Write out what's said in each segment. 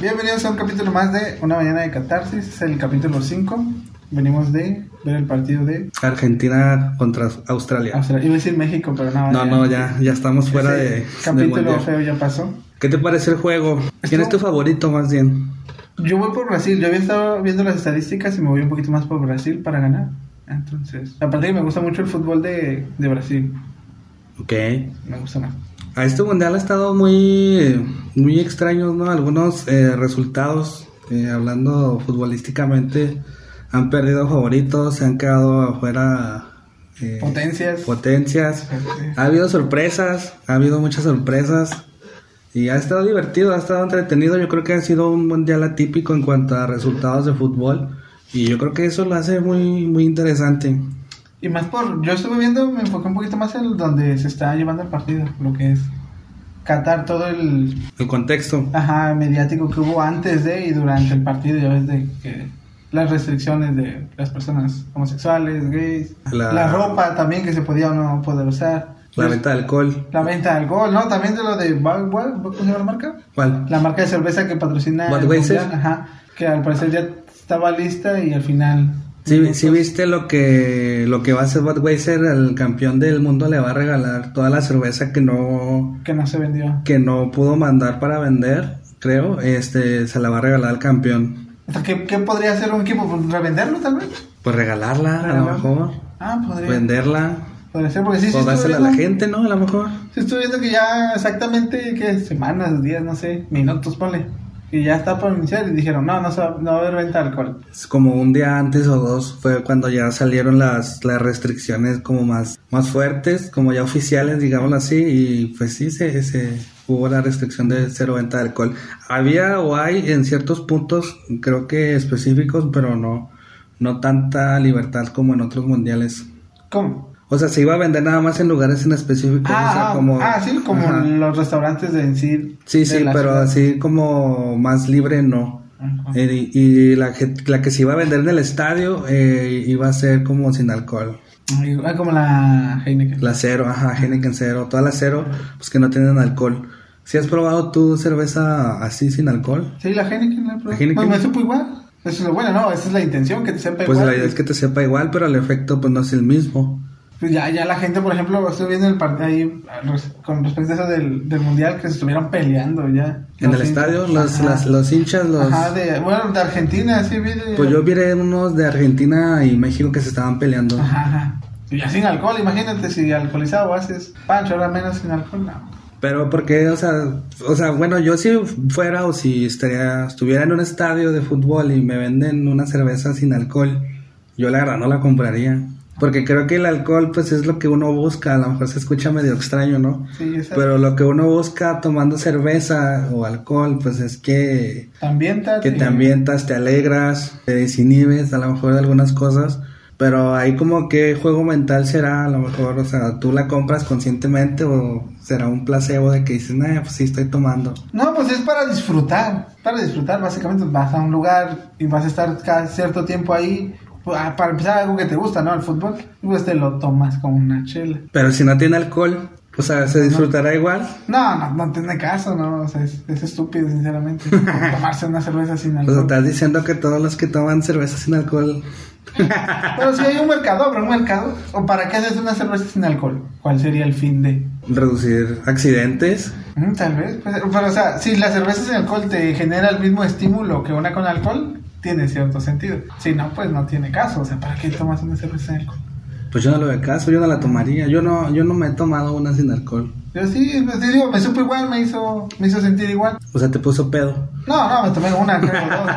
Bienvenidos a un capítulo más de Una Mañana de Catarsis, es el capítulo 5. Venimos de ver el partido de Argentina contra Australia. Australia. Iba a decir México, pero no. No, no, ya, ya estamos fuera de. capítulo feo ya pasó. ¿Qué te parece el juego? ¿Quién es tu favorito más bien? Yo voy por Brasil. Yo había estado viendo las estadísticas y me voy un poquito más por Brasil para ganar. Entonces, aparte que me gusta mucho el fútbol de, de Brasil. Ok. Me gusta más. A este mundial ha estado muy, muy extraño, ¿no? Algunos eh, resultados, eh, hablando futbolísticamente, han perdido favoritos, se han quedado afuera. eh, Potencias. Potencias. Ha habido sorpresas, ha habido muchas sorpresas. Y ha estado divertido, ha estado entretenido. Yo creo que ha sido un mundial atípico en cuanto a resultados de fútbol. Y yo creo que eso lo hace muy, muy interesante. Y más por, yo estuve viendo, me enfoqué un poquito más en donde se está llevando el partido, lo que es Qatar, todo el El contexto. ajá, mediático que hubo antes de y durante el partido, ya ves de que las restricciones de las personas homosexuales, gays, La- la, ropa también que se podía o no poder usar, La Los- venta de alcohol. la venta de alcohol, ¿no? También de lo de Bud- Bud- ¿cómo se llama la marca? ¿Cuál? La marca de cerveza que patrocina Budweiser. Ajá, que al parecer ya estaba lista y al final Sí, sí viste lo que lo que va a hacer Budweiser, el campeón del mundo le va a regalar toda la cerveza que no que no se vendió. que no pudo mandar para vender, creo, este se la va a regalar al campeón. ¿qué, qué podría hacer un equipo? Pues, ¿Revenderlo tal vez? Pues regalarla, a lo mejor, Ah, podría. venderla, Podría ser, porque sí, sí o dársela a la gente, ¿no? A lo mejor. Sí estuve viendo que ya exactamente, ¿qué? Semanas, días, no sé, minutos, ponle. Y ya está por iniciar y dijeron, no, no, se va, no va a haber venta de alcohol. Es como un día antes o dos fue cuando ya salieron las, las restricciones como más, más fuertes, como ya oficiales, digámoslo así, y pues sí, se, se hubo la restricción de cero venta de alcohol. Había o hay en ciertos puntos, creo que específicos, pero no, no tanta libertad como en otros mundiales. ¿Cómo? O sea, se iba a vender nada más en lugares en específico, o sea, Ah, como... ah, sí, como Ajá. los restaurantes de en sí. Sí, sí, pero ciudad. así como más libre no. Ajá. Eh, y y la, que- la que se iba a vender en el estadio eh, iba a ser como sin alcohol. Ah, como la Heineken. La cero, ajá, Heineken cero, todas las cero, pues que no tienen alcohol. ¿Si has probado tu cerveza así sin alcohol? Sí, la Heineken la probé. ¿La Heineken? Pues me supo igual. Eso es lo bueno, ¿no? Esa es la intención, que te sepa Pues igual. la idea es que te sepa igual, pero el efecto pues no es el mismo. Pues ya, ya la gente, por ejemplo, estoy viendo el partido ahí con respecto a eso del, del mundial que se estuvieron peleando ya. En Los el hinchas. estadio, los, las- los hinchas, los... Ajá, de, bueno, de Argentina, sí, vi de... Pues yo vi unos de Argentina y México que se estaban peleando. Ajá, ajá. Y ya sin alcohol, imagínate si alcoholizado haces pancho, ahora menos sin alcohol, no. Pero porque, o sea, o sea, bueno, yo si fuera o si estaría, estuviera en un estadio de fútbol y me venden una cerveza sin alcohol, yo la verdad no la compraría. Porque creo que el alcohol pues es lo que uno busca, a lo mejor se escucha medio extraño, ¿no? Sí. Pero lo que uno busca tomando cerveza o alcohol pues es que, te... que te ambientas, te alegras, te desinhibes a lo mejor de algunas cosas. Pero ahí como que juego mental será, a lo mejor, o sea, tú la compras conscientemente o será un placebo de que dices, nah, pues sí estoy tomando. No, pues es para disfrutar, para disfrutar, básicamente vas a un lugar y vas a estar cada cierto tiempo ahí, para empezar algo que te gusta, ¿no? El fútbol, pues te lo tomas como una chela. Pero si no tiene alcohol, o sea, se disfrutará igual. No, no, no tiene caso, ¿no? O sea, es, es estúpido, sinceramente, tomarse una cerveza sin O sea, alcohol. estás diciendo que todos los que toman cerveza sin alcohol... Pero si hay un mercado, habrá un mercado. ¿O para qué haces una cerveza sin alcohol? ¿Cuál sería el fin de...? Reducir accidentes. Mm, tal vez. pues, pero, o sea, si la cerveza sin alcohol te genera el mismo estímulo que una con alcohol, tiene cierto sentido. Si no, pues no tiene caso. O sea, ¿para qué tomas una cerveza sin alcohol? Pues yo no lo veo caso, yo no la tomaría. Yo no, yo no me he tomado una sin alcohol. Yo sí, pues, sí, digo, me supo igual, me hizo, me hizo sentir igual. O sea, te puso pedo. No, no, me tomé una, creo, dos.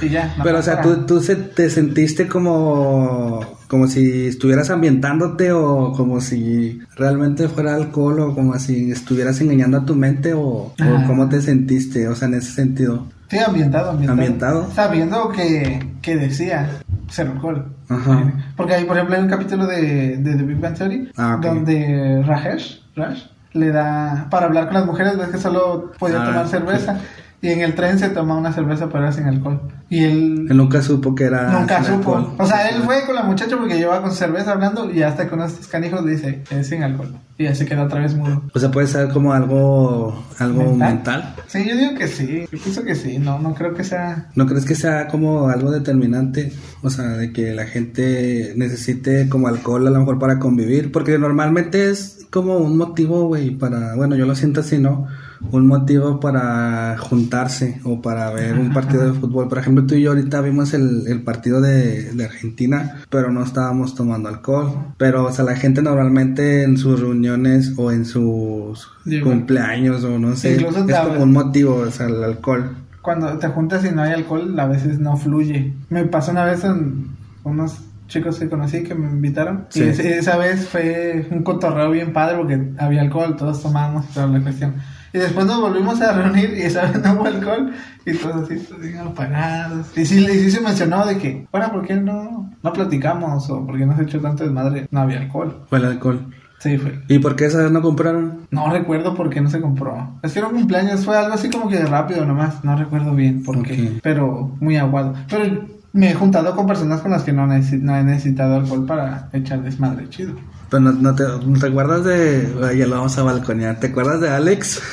Y ya. no Pero, o sea, tú, tú se- te sentiste como, como si estuvieras ambientándote o como si realmente fuera alcohol o como si estuvieras engañando a tu mente o, cómo te sentiste, o sea, en ese sentido. Sí, ambientado, ambientado. Ambientado. Sabiendo que, que decía cero alcohol. Ajá. Porque hay, por ejemplo, hay un capítulo de, de The Big Bang Theory Ah, donde Rajesh, Rash, le da para hablar con las mujeres, ves que solo podía Ah, tomar cerveza. Y en el tren se toma una cerveza pero era sin alcohol. Y él Él nunca supo que era. nunca sin supo. alcohol. O sea, él fue con la muchacha porque llevaba con cerveza hablando y hasta con estos canijos le dice, es sin alcohol. Y ya se quedó otra vez mudo. O sea, puede ser como algo, algo mental. Sí, yo digo que sí. Yo pienso que sí. No, no creo que sea... ¿No crees que sea como algo determinante? O sea, de que la gente necesite como alcohol a lo mejor para convivir. Porque normalmente es como un motivo, güey, para... Bueno, yo lo siento así, ¿no? Un motivo para juntarse o para ver un partido de fútbol. Por ejemplo, tú y yo ahorita vimos el, el partido de, de Argentina, pero no estábamos tomando alcohol. Pero, o sea, la gente normalmente en sus reuniones o en sus cumpleaños o no sé, Incluso es como un motivo, o sea, el alcohol. Cuando te juntas y no hay alcohol, a veces no fluye. Me pasó una vez en unos chicos que conocí que me invitaron. Sí. Y esa vez fue un cotorreo bien padre porque había alcohol, todos tomábamos y toda la cuestión. Y después nos volvimos a reunir y esa vez no hubo alcohol y todos así, todos bien apagados. Y sí, y sí se mencionó de que, bueno, ¿por qué no, no platicamos? O ¿por qué no se echó tanto desmadre? No había alcohol. Fue el alcohol. Sí, fue. ¿Y por qué esa vez no compraron? No recuerdo por qué no se compró. Es que era un cumpleaños, fue algo así como que rápido nomás. No recuerdo bien por qué, pero muy aguado. Pero me he juntado con personas con las que no, he necesitado alcohol para echar desmadre chido. Pero no, no te, ¿no te acuerdas de... Ya lo vamos a balconear. ¿Te acuerdas de Alex?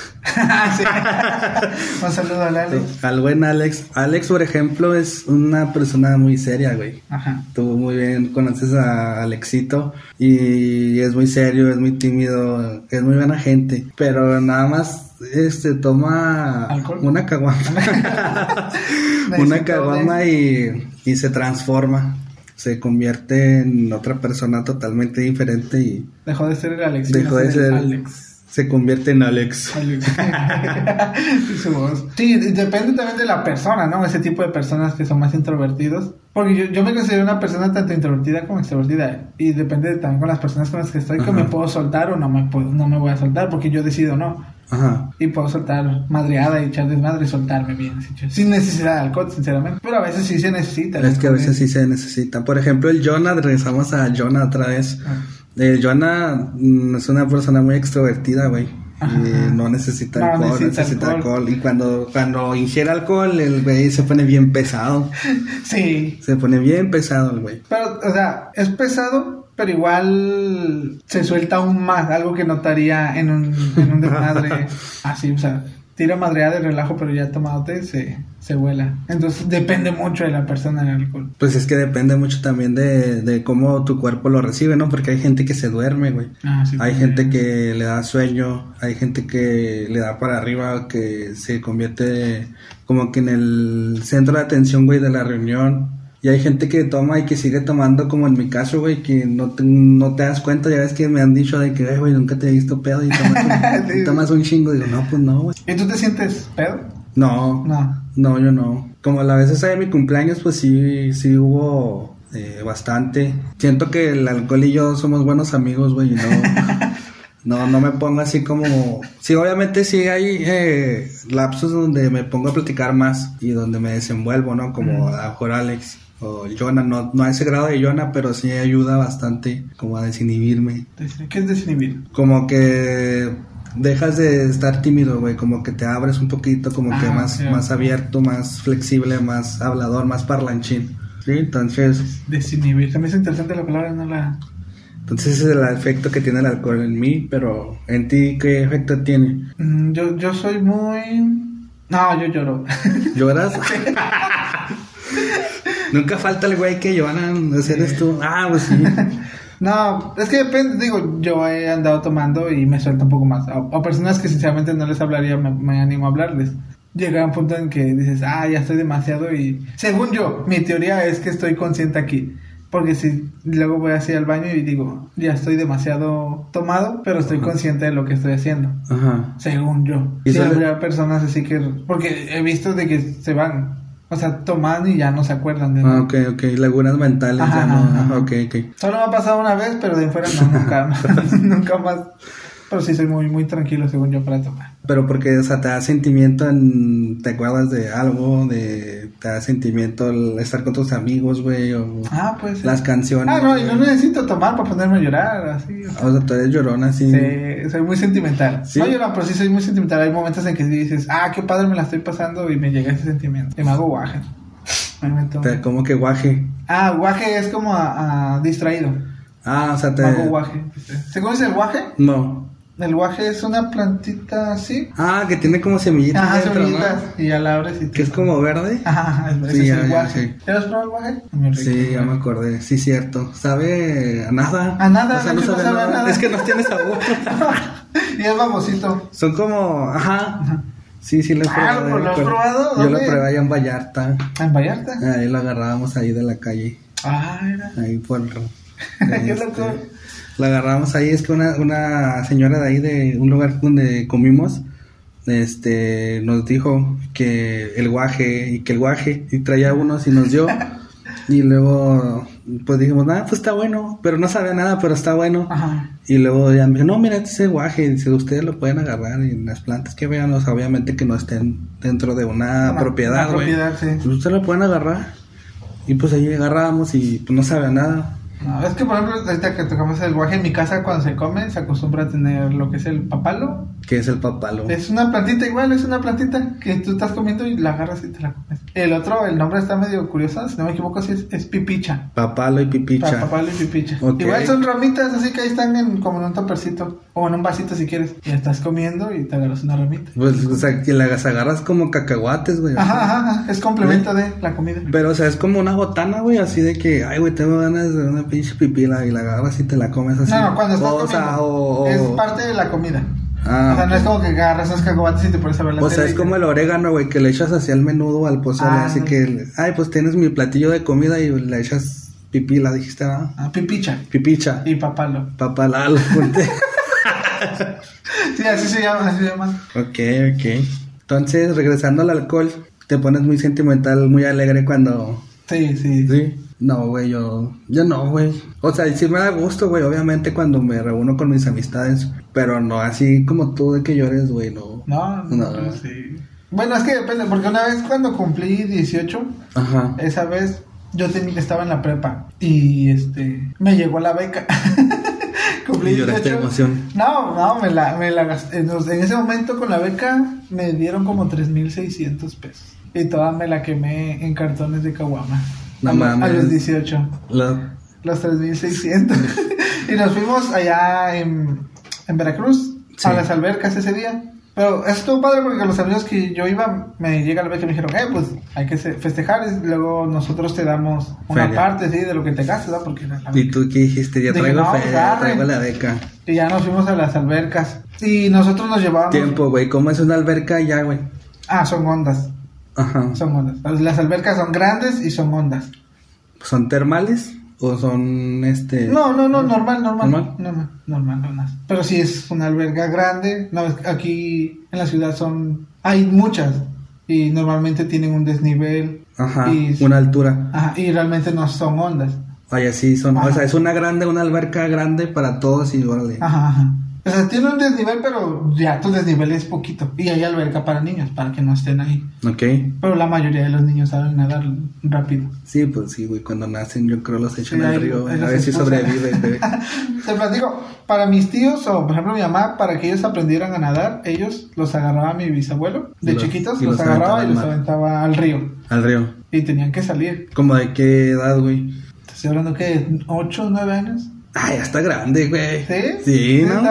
Sí. Un saludo a Lali. Al buen Alex. Alex, por ejemplo, es una persona muy seria, güey. Ajá. Tú muy bien conoces a Alexito y es muy serio, es muy tímido, es muy buena gente, pero nada más este toma ¿Alcohol? una caguama. una caguama y, y se transforma. Se convierte en otra persona totalmente diferente y Dejó de ser el Alex. Dejó de ser- Alex. se convierte en Alex. Sí, depende también de la persona, ¿no? Ese tipo de personas que son más introvertidos. Porque yo, yo me considero una persona tanto introvertida como extrovertida. Y depende también con las personas con las que estoy, que me puedo soltar o no me, puedo, no me voy a soltar, porque yo decido no. Ajá. Y puedo soltar madreada y echar desmadre y soltarme bien, sin necesidad de alcohol, sinceramente. Pero a veces sí se necesita. Es que a veces sí se necesita. Por ejemplo, el Jonah, regresamos a Jonah otra vez. Ah. Jonah mm, es una persona muy extrovertida, güey. No necesita No alcohol, necesita necesita alcohol. alcohol. Y cuando, cuando ingiere alcohol, el güey se pone bien pesado. Sí. Se pone bien pesado el güey. Pero, o sea, es pesado, pero igual se suelta aún más, algo que notaría en un, en un desmadre así, o sea, tira madreada de relajo, pero ya tomado té se, se vuela. Entonces depende mucho de la persona el alcohol. Pues es que depende mucho también de, de cómo tu cuerpo lo recibe, ¿no? Porque hay gente que se duerme, güey. Ah, sí, Hay también. gente que le da sueño, hay gente que le da para arriba, que se convierte como que en el centro de atención, güey, de la reunión. Y hay gente que toma y que sigue tomando, como en mi caso, güey, que no te, no te das cuenta. Ya ves que me han dicho de que, "Ay, güey, nunca te he visto pedo y tomas un, y tomas un chingo. Digo, no, pues no, güey. ¿Y tú te sientes pedo? No, No. no, yo no. Como la vez esa de mi cumpleaños, pues sí, sí hubo eh, bastante. Siento que el alcohol y yo somos buenos amigos, güey, y no, no, no me pongo así como... Sí, obviamente sí hay eh, lapsos donde me pongo a platicar más y donde me desenvuelvo, ¿no? Como a lo mejor Alex o Jonah, no, no a ese grado de Jonah, pero sí ayuda bastante como a desinhibirme. ¿Qué es desinhibir? Como que dejas de estar tímido, güey, como que te abres un poquito, como que Ah, más, sí, más abierto, más flexible, más hablador, más parlanchín. Sí, entonces, Desinhibir. Me hizo interesante la palabra, no la... entonces ese es el efecto que tiene el alcohol en mí, pero en ti, ¿qué efecto tiene? Mm, Yo, yo soy muy... No, yo lloro. ¿Lloras? Nunca falta el güey que lloran, ese eres tú. Ah, pues sí. No, es que depende, digo, yo he andado tomando y me suelta un poco más. O, personas que sinceramente no les hablaría, me, me animo a hablarles. Llega un punto en que dices, ah, ya estoy demasiado y... Según yo, mi teoría es que estoy consciente aquí. Porque si luego voy así al baño y digo, ya estoy demasiado tomado, pero estoy consciente de lo que estoy haciendo. Ajá. Según yo. ¿Y Sí, habría personas así que... Porque he visto de que se van. O sea, toman y ya no se acuerdan de Ah, nada. ok, ok. Lagunas mentales Ajá, ya no. ajá. Ajá, ok, ok. Solo me ha pasado una vez, pero de fuera no, nunca, nunca más. Pero sí soy muy, muy tranquilo según yo para tomar. Pero porque, o sea, te da sentimiento en... ¿Te acuerdas de algo? De... Te da sentimiento el estar con tus amigos, güey, o... Ah, pues. sí. Las canciones. Ah, no, y no necesito tomar para ponerme a llorar, así. o sea. O sea, tú eres llorona, así. Sí, soy muy sentimental. ¿Sí? No lloro, pero sí soy muy sentimental. Hay momentos en que dices, ah, qué padre me la estoy pasando y me llega ese sentimiento. Y me hago guaje. Me como que guaje. Ah, guaje es como a, a distraído. Ah, o sea, te... Me hago guaje. ¿Se conoce el guaje? No. El guaje es una plantita así. Ah, que tiene como semillitas. Ajá, dentro, ¿no? semillitas. Y ya la abres y te- Que es como verde. Ajá, ese Sí, es el guaje. ¿Ya has probado el guaje? Sí, ya me acordé. Sí, cierto. Sabe a nada. A nada, O sea, no no sabe sabe a nada. nada. Es que no tiene sabor. y es babosito. Son como, ajá. Sí, sí lo he Ah, probado. ¿lo has probado? Yo lo probé allá en Vallarta. ¿En Vallarta? Ahí lo agarrábamos ahí de la calle. Ah, era. Ahí por... Qué este, loco. La agarramos ahí, es que una, una señora de ahí de un lugar donde comimos, este, nos dijo que el guaje y que el guaje y traía unos y nos dio y luego pues dijimos, ah, pues está bueno, pero no sabía nada, pero está bueno. Ajá. Y luego ya me dijo, no, mira, este es el guaje, dice, ustedes lo pueden agarrar y las plantas que vean, o sea, obviamente que no estén dentro de una, Una- propiedad, una propiedad, sí. Pues ustedes lo pueden agarrar. Y pues ahí agarrábamos y pues no sabía nada. No, es que por ejemplo, ahorita que tocamos el guaje en mi casa cuando se come, se acostumbra a tener lo que es el papalo. que es el papalo? Es una plantita igual, es una plantita que tú estás comiendo y la agarras y te la comes. El otro, el nombre está medio curioso, si no me equivoco, sí es, es pipicha. Papalo y pipicha. Pa- Papalo y pipicha. Igual son ramitas, así que ahí están en, como en un topercito o en un vasito si quieres. Y estás comiendo y te agarras una ramita. Pues, o sea, que las agarras como cacahuates, güey. Ajá, ajá, ajá, es complemento de la comida. Pero, o sea, es como una botana, güey, así de que, ay, güey, tengo ganas de una pinche pipila y la agarras y te la comes así. No, cuando estás o, comiendo. sea, o, o- Es parte de la comida. Ah, o sea, no es como que agarras esos cacahuates y te pones a ver la O sea, tele es como el orégano, güey, que le echas así al menudo al pozole, Ah, así no. que, ay, pues tienes mi platillo de comida y le echas pipila, dijiste, ah, Ah, pipicha pipicha, y papalo. papalal, ponte. Sí, así se llama, así se llama. Ok, ok. Entonces, regresando al alcohol, te pones muy sentimental, muy alegre cuando... Sí, sí. Sí. No, güey, yo... Yo no, güey. O sea, sí me da gusto, güey, obviamente cuando me reúno con mis amistades, pero no así como tú de que llores, güey, no. No, no, No. sí. Bueno, es que depende, porque una vez cuando cumplí 18, Ajá. esa vez yo tenía, estaba en la prepa y este me llegó la beca. cumplí Y lloraste emoción. No, no, me la, me la gasté. En en ese momento con la beca me dieron como 3.600 pesos. Y toda me la quemé en cartones de caguama. No a, los- mames. a los 18. La- Los 3.600. y nos fuimos allá en, en Veracruz, Sí. a las albercas ese día. Pero estuvo padre porque los amigos que yo iba, me llega la vez que me dijeron, eh, pues hay que festejar. Y luego nosotros te damos una Feria. parte, sí, de lo que te gastes, ¿no? Porque la ¿Y tú qué dijiste? Ya Dije, traigo no, fe, pues, traigo la beca. Y ya nos fuimos a las albercas. Y nosotros nos llevábamos. Tiempo, güey, ¿cómo es una alberca ya, güey? Ah, son ondas. Ajá. Son ondas. Las albercas son grandes y son ondas. ¿Son termales o son este? No, no, no, normal, normal. ¿Normal? Normal, normal, normal. Pero sí es una alberga grande. No, aquí en la ciudad son. Hay muchas. Y normalmente tienen un desnivel. Ajá, Y, una altura. ajá, y realmente no son ondas. Vaya, sí, son. Ajá. O sea, es una grande, una alberca grande para todos y órale. Ajá, ajá. O sea, tiene un desnivel, pero ya tu desnivel es poquito. Y hay alberca para niños, para que no estén ahí. Ok. Pero la mayoría de los niños saben nadar rápido. Sí, pues sí, güey, cuando nacen yo creo los echan Sí, al río, a ver si sobreviven, güey. Te platico, para mis tíos o por ejemplo mi mamá, para que ellos aprendieran a nadar, ellos los agarraba mi bisabuelo de los- chiquitos, los, los agarraba y los aventaba al río Al río. y tenían que salir. ¿Como de qué edad, güey? Estoy hablando que 8 o 9 años. Ah, ya está grande, güey. ¿Sí? Sí, ¿no?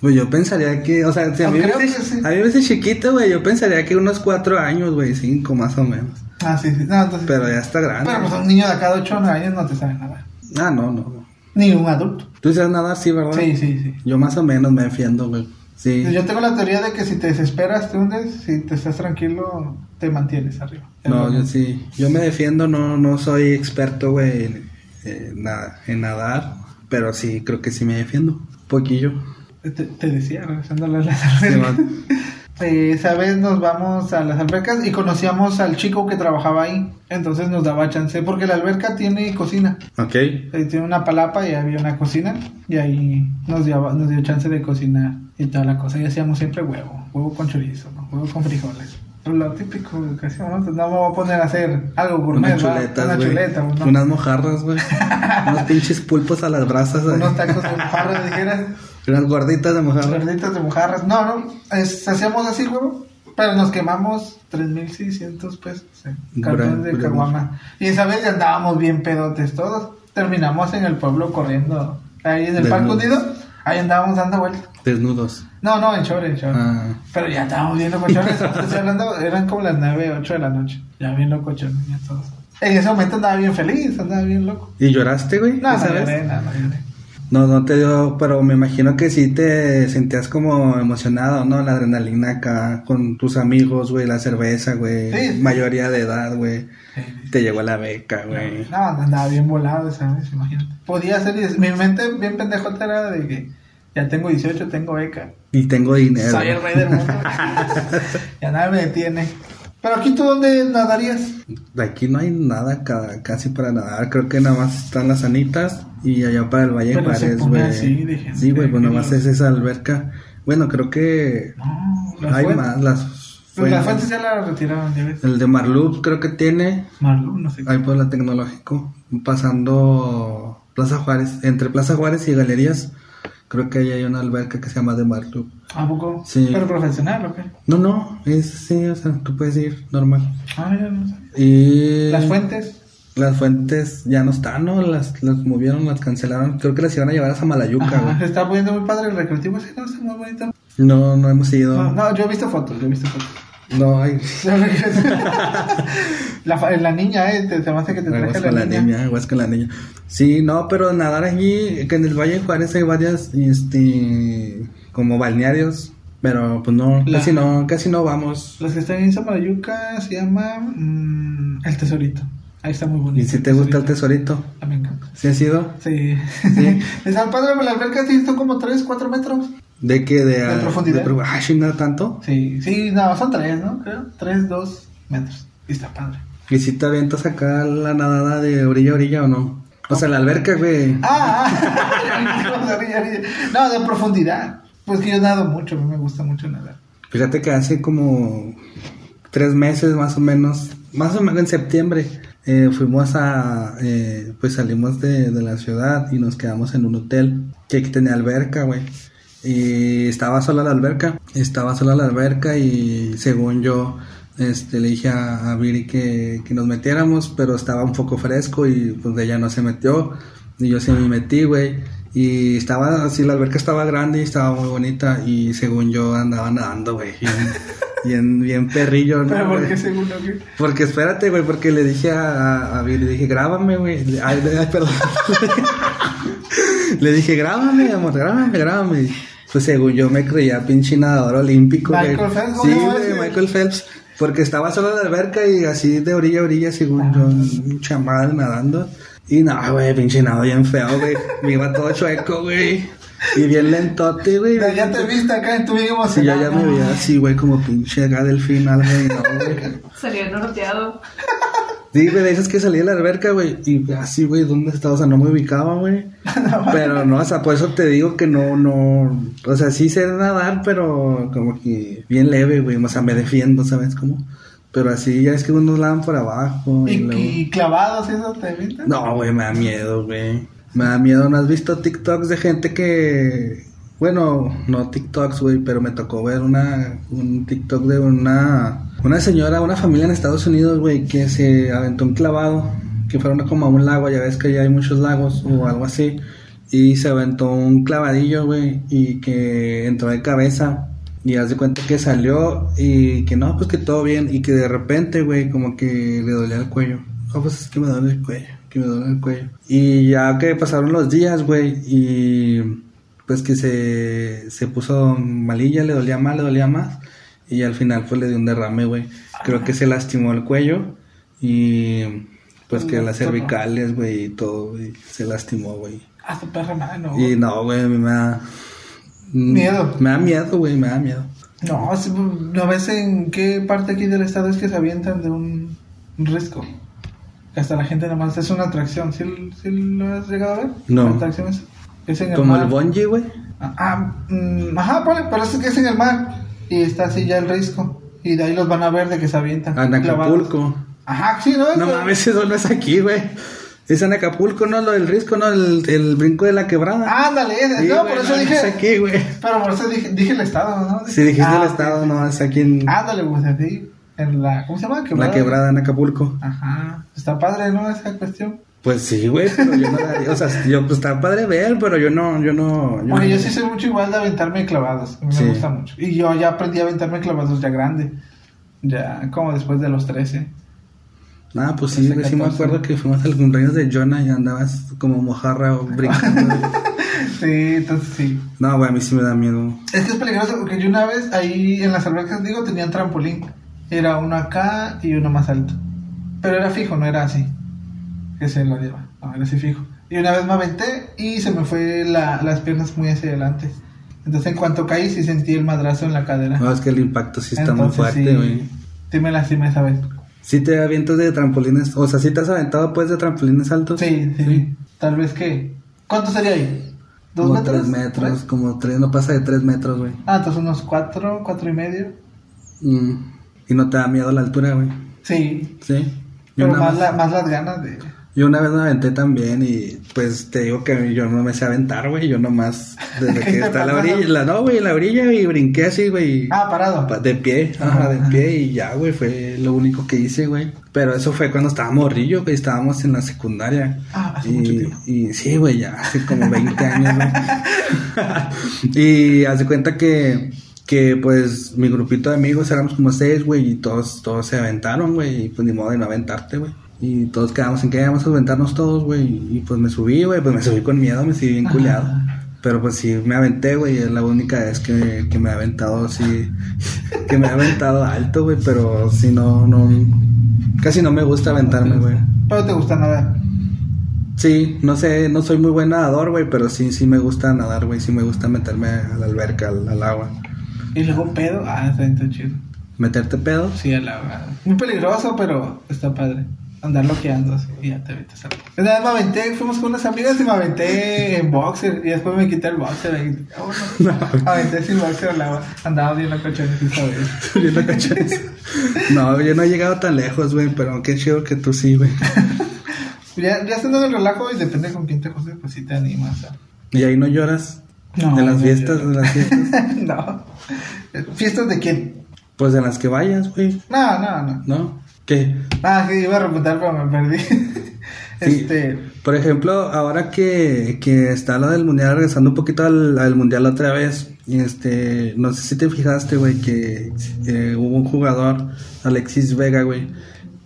Pues yo pensaría que, o sea, si a mí, me ves, sí. a mí me chiquito, güey, yo pensaría que unos cuatro años, güey, cinco más o menos. Ah, sí, sí. No, entonces, Pero ya está grande. pero pues un niño de acá de 8 o 9 años no te sabe nadar. Ah, no, no, no. Ni un adulto. ¿Tú sabes nadar, sí, verdad? Sí, sí, sí. Yo más o menos me defiendo, güey. Sí. Yo tengo la teoría de que si te desesperas, te hundes, si te estás tranquilo, te mantienes arriba. No, yo sí. Yo me defiendo, no, no soy experto, güey, en, en na- en nadar, pero sí, creo que sí me defiendo. Un poquillo. Te, te decía, regresando a las Sí, albercas. man. Eh, esa vez nos vamos a las albercas y conocíamos al chico que trabajaba ahí. Entonces nos daba chance, porque la alberca tiene cocina. ok. Eh, Tiene una palapa y había una cocina. Y ahí nos dio, nos dio chance de cocinar y toda la cosa. Y hacíamos siempre huevo, huevo con chorizo, ¿no? huevo con frijoles. Lo típico que hacíamos, ¿no? Entonces, no me voy a poner a hacer algo gourmet, Unas chuletas, una chuleta. Unas mojarras, güey. Unos pinches pulpos a las brasas, unos tacos de mojarra, dijeras. Unas gorditas de mojarra. Gorditas de mojarras. No, no, es- hacíamos así, güey. Pero nos quemamos 3.600 pesos en cartón de caguama. Y esa vez ya andábamos bien pedotes todos. Terminamos en el pueblo corriendo. Ahí en el Parque Desnudos. Ahí andábamos dando vueltas. Desnudos. No, no, en short, en short. Ah. Pero ya estábamos bien locochones. Estoy hablando, eran como las 9, 8 de la noche. Ya bien locochones, ya todos. En ese momento andaba bien feliz, andaba bien loco. ¿Y lloraste, güey? No, no lloré, no, no lloré. No, no te dio, pero me imagino que sí te sentías como emocionado, ¿no? La adrenalina acá con tus amigos, güey, la cerveza, güey, Sí. mayoría de edad, güey. Sí. Te llegó la beca, güey. No, andaba bien volado esa vez, imagínate. Podía ser, mi mente bien pendejota era de que ya tengo 18, tengo beca. Y tengo dinero. Soy el rey del mundo. ya nada me detiene. Pero aquí tú, ¿dónde nadarías? Aquí no hay nada ca- casi para nadar, creo que nada más están las anitas y allá para el Valle Pero Juárez, güey. Sí, güey, pues nomás lo- es esa alberca. Bueno, creo que No, las hay fuentes. más, las Pues las fuentes. fuentes ya las retiraron, ya ves. El de Marlup creo que tiene, Marlu, no sé ahí por la tecnológico, pasando Plaza Juárez, entre Plaza Juárez y Galerías, creo que ahí hay una alberca que se llama de Marlup. ¿A poco? Sí. ¿Pero profesional o qué? No, no, es sí, o sea, tú puedes ir normal. Ah, ya no sabía. Y Las fuentes. Las fuentes ya no están, ¿no? Las, las movieron, las cancelaron. Creo que las iban a llevar a Samalayuca, güey. se está poniendo muy padre el recreativo. Sí, no, está muy bonito. No, no hemos ido. No, no, yo he visto fotos, yo he visto fotos. Hay. la, la niña, eh, te, te hace que te traje con la, la niña. niña, aguas con la niña. Sí, no, pero nadar allí, que en el Valle de Juárez hay varias, este, como balnearios, pero pues no, La- casi no, casi no vamos. Los que están en Samalayuca se llama mm, El Tesorito. Ahí está muy bonito. ¿Y si te gusta el tesorito? Ah, me encanta. ¿Sí has ido? Sí. Sí. Está padre, la alberca sí está como 3, 4 metros. ¿De qué? De, De profundidad. pro- ah, chinga, tanto. Sí, sí, no, son 3, ¿no? Creo. 3, 2 metros. Y está padre. ¿Y si te avientas acá la nadada de orilla a orilla o no? O sea, la alberca, güey. Ah, ah. no, de profundidad. Pues que yo nado mucho, a mí me gusta mucho nadar. Fíjate que hace como tres meses más o menos, más o menos en septiembre, eh, fuimos a, eh, pues salimos de, de la ciudad y nos quedamos en un hotel que tenía alberca, güey. Y estaba sola la alberca, estaba sola la alberca y según yo, este, le dije a, a Viri que, que nos metiéramos, pero estaba un poco fresco y pues ella no se metió y yo sí me metí, güey. Y estaba así, la alberca estaba grande y estaba muy bonita y según yo andaba nadando, güey. Bien, bien, perrillo, ¿no, Pero ¿por qué según lo que? Porque espérate, güey, porque le dije a, a, a Viri, le dije, grábame, güey. Ay, ay, perdón. le dije, grábame, amor, grábame, grábame. Pues según yo me creía pinche nadador olímpico, güey. Michael Phelps, Sí, ¿cómo güey? Michael Phelps. Porque estaba solo en la alberca y así de orilla a orilla, según yo, mucha madre nadando. Y no, güey, pinche nado bien feo, güey. Me iba todo chueco, güey. Y bien lentote, güey. Ya, ya te viste acá en tu bien Sí, ya, emocionado. ya me veía así, güey, como pinche acá del final, güey. No, güey. Salió norteado. Sí, güey, de esas que salí de la alberca, güey. Y así, güey, ¿dónde estaba? O sea, no me ubicaba, güey. pero no, o sea, por eso te digo que no, no. O sea, sí sé nadar, pero como que bien leve, güey. O sea, me defiendo, ¿sabes cómo? Pero así, ya es que unos lavan por abajo. Y, Y, luego... y clavados, ¿eso te viste? No, güey, me da miedo, güey. Me da miedo. ¿No has visto TikToks de gente que... Bueno, no TikToks, güey, pero me tocó ver una, un TikTok de una, una señora, una familia en Estados Unidos, güey, que se aventó un clavado, que fueron como a un lago, ya ves que allá hay muchos lagos o algo así, y se aventó un clavadillo, güey, y que entró de cabeza, y haz de cuenta que salió, y que no, pues que todo bien, y que de repente, güey, como que le dolía el cuello. Oh, pues es que me duele el cuello, que me duele el cuello. Y ya que pasaron los días, güey, y pues que se, se puso malilla, le dolía más, le dolía más. Y al final pues le dio un derrame, güey. Creo que se lastimó el cuello y pues que las cervicales, güey, y todo, güey, se lastimó, güey. Ah, tu perra mano. Y no, güey, a mí me da... mm, Miedo. Me da miedo, güey, me da miedo. No, ¿no ves en qué parte aquí del estado es que se avientan de un, un risco? Que hasta la gente nomás es una atracción. ¿Sí, sí lo has llegado a ver? No. ¿La atracción es? Es en el Como mar. el bungee, güey. Ah, ah, mm, ajá, ponle, pero es que es en el mar. Y está así ya el risco. Y de ahí los van a ver de que se avientan. En clavados. Acapulco. Ajá, sí, ¿no? No Eso- mames, eso no es aquí, güey. Es en Acapulco, ¿no? Lo del risco, ¿no? El, el brinco de la quebrada. Ándale. Sí, no, por eso no, dije. es aquí, güey. Pero por eso dije, dije el estado, ¿no? Si dijiste Ah, el ok, estado, no, es aquí en Ándale, pues así. En la. ¿Cómo se llama? la quebrada en Acapulco. Ajá. Está padre, ¿no? Esa cuestión. Pues sí, güey, pero yo no la- O sea, yo, pues está padre ver, pero yo no, yo no. Yo no- yo sí soy mucho igual de aventarme clavados. Me Sí. gusta mucho. Y yo ya aprendí a aventarme clavados ya grande. Ya como después de los 13. Ah, pues sí, sí me 14. acuerdo que fuimos al cumpleaños de Jonah y andabas como mojarra o brincando. Sí, entonces sí. no, güey, a mí sí me da miedo. Es que es peligroso porque yo una vez ahí en las albercas, digo, tenían trampolín. Era uno acá y uno más alto. Pero era fijo, no era así. Que se lo lleva. No, era así fijo. Y una vez me aventé y se me fue la- las piernas muy hacia adelante. Entonces en cuanto caí sí sentí el madrazo en la cadera. No, es que el impacto sí está muy fuerte, sí, güey. Sí me lastimé esa vez. Sí te avientas de trampolines, o sea, sí te has aventado pues de trampolines altos. Sí, sí. Tal vez que... ¿Cuánto sería ahí? ¿Dos como metros? tres metros, ¿Tres? como tres, no pasa de tres metros, güey. Ah, entonces unos cuatro, cuatro y medio. Mm. Y no te da miedo la altura, güey. Sí. Sí. Pero más, la- más las ganas de... yo una vez me aventé también y pues te digo que yo no me sé aventar, güey. Yo nomás, desde ¿Qué que está la orilla, la, no, güey, la orilla y brinqué así, güey. Ah, parado. Pa- De pie, ajá, de Ajá. pie y ya, güey, fue lo único que hice, güey. Pero eso fue cuando estábamos morrillo, güey, estábamos en la secundaria. Ah, hace mucho y, tiempo. y sí, güey, ya hace como 20 años, güey. y haz de cuenta que, que, pues, mi grupito de amigos éramos como seis, güey, y todos, todos se aventaron, güey, y pues ni modo de no aventarte, güey. Y todos quedamos en que íbamos a aventarnos todos, güey, y pues me subí, güey, pues me subí con miedo, me subí bien Ajá. culeado. Pero pues sí, me aventé, güey. Es la única vez que, que me he aventado así. Que me he aventado alto, güey. Pero si no, no. Casi no me gusta aventarme, güey. Pero te gusta nadar. Sí, no sé, no soy muy buen nadador, güey. Pero sí, sí me gusta nadar, güey. Sí me gusta meterme a la alberca, al, al agua. Y luego pedo. Ah, está, está chido. ¿Meterte pedo? Sí, al agua. Muy peligroso, pero está padre. Andar loqueando así y ya te metes al agua. Una vez me aventé, fuimos con unas amigas y me aventé en boxer. Y después me quité el boxer. Me aventé sin boxer al agua. Andaba bien la cochona esa vez. Bien la. No, yo no he llegado tan lejos, güey. Pero qué chido que tú sí, güey. Ya, ya estando en el relajo y depende con quién te juntes, pues sí te animas. ¿Y ahí no lloras? No, ¿De las no fiestas? lloro. ¿De las fiestas? no. ¿Fiestas de quién? Pues de las que vayas, güey. No, no, no. ¿No? ¿Qué? Ah, que iba a repuntar, pero me perdí. Sí. este. Por ejemplo, ahora que, que está lo del mundial, regresando un poquito al, al mundial otra vez, este, no sé si te fijaste, güey, que eh, hubo un jugador, Alexis Vega, güey.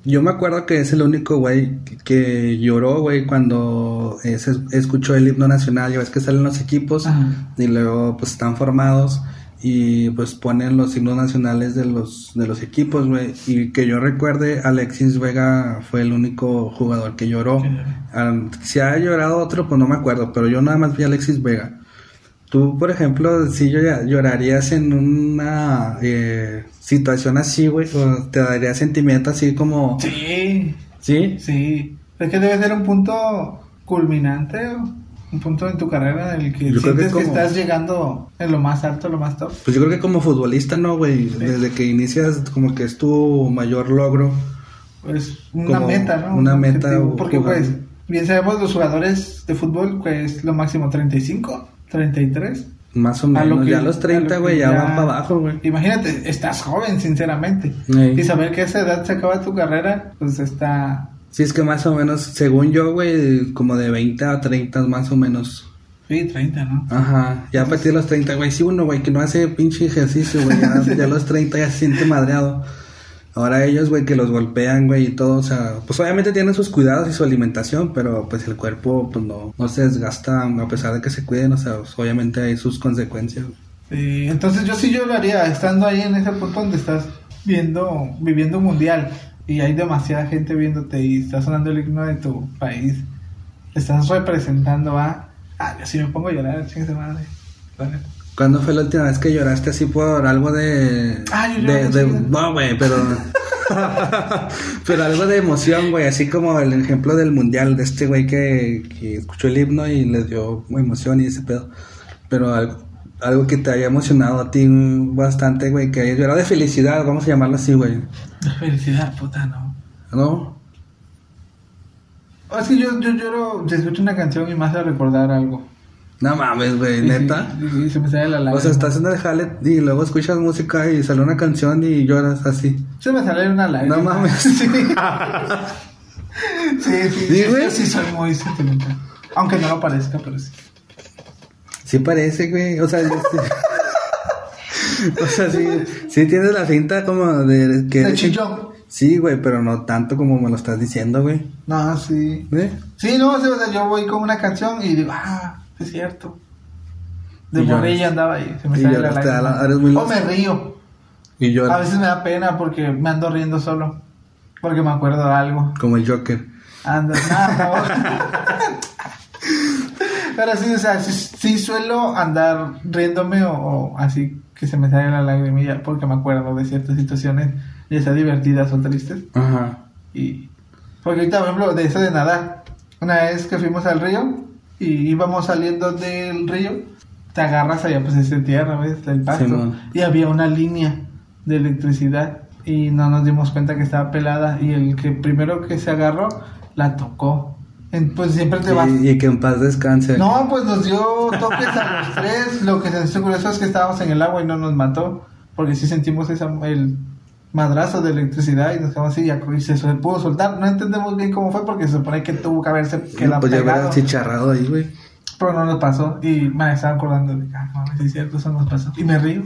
Yo me acuerdo que es el único, güey, que lloró, güey, cuando eh, escuchó el himno nacional. Ya ves que salen los equipos Ajá. y luego, pues, están formados y, pues, ponen los himnos nacionales de los, de los equipos, güey. Y que yo recuerde, Alexis Vega fue el único jugador que lloró. Ah, si ha llorado otro, pues no me acuerdo, pero yo nada más vi a Alexis Vega. Tú, por ejemplo, si llora- llorarías en una eh, situación así, güey, o te daría sentimiento así como... Sí, ¿Sí? sí. Es que debe ser un punto culminante, o un punto en tu carrera en el que Yo creo que sientes que, estás llegando en lo más alto, lo más top. Pues yo creo que como futbolista, ¿no, güey? Desde que inicias, como que es tu mayor logro. Pues una Como meta, ¿no? una Un meta o Porque jugar. pues, bien sabemos los jugadores de fútbol, pues lo máximo 35, 33. Más o A lo menos. que- ya a los a 30, lo güey, ya, ya- van para abajo, güey. Imagínate, estás joven, sinceramente. Y saber que a esa edad se acaba tu carrera, pues está... Sí, es que más o menos, según yo, güey, como de 20 a 30 más o menos. Sí, 30, ¿no? Ajá, ya a partir de los 30, güey. Sí, uno, güey, que no hace pinche ejercicio, güey. Ya, ya a los 30 ya se siente madreado. Ahora ellos, güey, que los golpean, güey, y todo, o sea, pues obviamente tienen sus cuidados y su alimentación, pero pues el cuerpo, pues no, no se desgasta a pesar de que se cuiden, o sea, pues, obviamente hay sus consecuencias. Sí, entonces yo sí yo lo haría, estando ahí en ese punto donde estás viendo, viviendo un mundial y hay demasiada gente viéndote y está sonando el himno de tu país, estás representando a... Ah, yo sí me pongo a llorar, chingue madre. ¿Cuándo fue la última vez que lloraste así por algo de... Ah, yo de. No, güey, pero... pero algo de emoción, güey, así como el ejemplo del mundial de este güey que, que escuchó el himno y le dio emoción y ese pedo. Pero algo, algo que te haya emocionado a ti bastante, güey, que hayas llorado de felicidad, vamos a llamarlo así, güey. Felicidad, puta, no. ¿No? O es que yo, yo lloro, si escucho una canción y me hace recordar algo. No mames, güey, neta. sí, se me sale la lágrima. O sea, estás en el jale y luego escuchas música y sale una canción y lloras así. Se me sale una lágrima. No mames. Sí. sí, sí. ¿Sí, güey? Sí, soy muy sentimental. Aunque no lo parezca, pero sí. Sí parece, güey. O sea, este- o sea, sí, sí tienes la cinta como de que De chillón. Sí, güey, pero no tanto como me lo estás diciendo, güey. No, sí. ¿Eh? Sí, no, o sea, yo voy con una canción y digo, ah, es cierto. De morilla andaba ahí, se me Y sale la lágrima. O me río. Y yo A veces me da pena porque me ando riendo solo. Porque me acuerdo de algo. como el Joker. Ando, no, no. Pero sí, o sea, sí, sí suelo andar riéndome o, o así que se me sale la lagrimilla porque me acuerdo de ciertas situaciones, ya sea divertidas o tristes. Ajá. Y porque ahorita, por ejemplo, de eso de nadar, una vez que fuimos al río y íbamos saliendo del río, te agarras allá, pues es de tierra, ¿ves? Del pasto. Y había una línea de electricidad y no nos dimos cuenta que estaba pelada y el que primero que se agarró la tocó. Pues siempre te vas. Y, y que en paz descanse. No, pues nos dio toques a los tres. Lo que se hizo curioso es que estábamos en el agua y no nos mató. Porque sí sentimos esa, el madrazo de electricidad y nos quedamos así y se, se pudo soltar. No entendemos bien cómo fue porque se supone que tuvo que haberse quedado pues ya pegado. verás chicharrado ahí, güey. Pero no nos pasó. Y me estaba acordando de que, ah, no, sí es cierto, eso nos pasó. Y me río.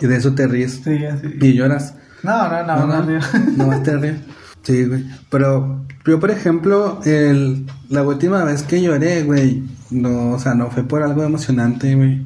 Y de eso te ríes. Sí, así. Y lloras. No, no, no, no, me río. No más te ríes. Sí, güey. Pero yo, por ejemplo, el, la última vez que lloré, güey, no, o sea, no fue por algo emocionante, güey.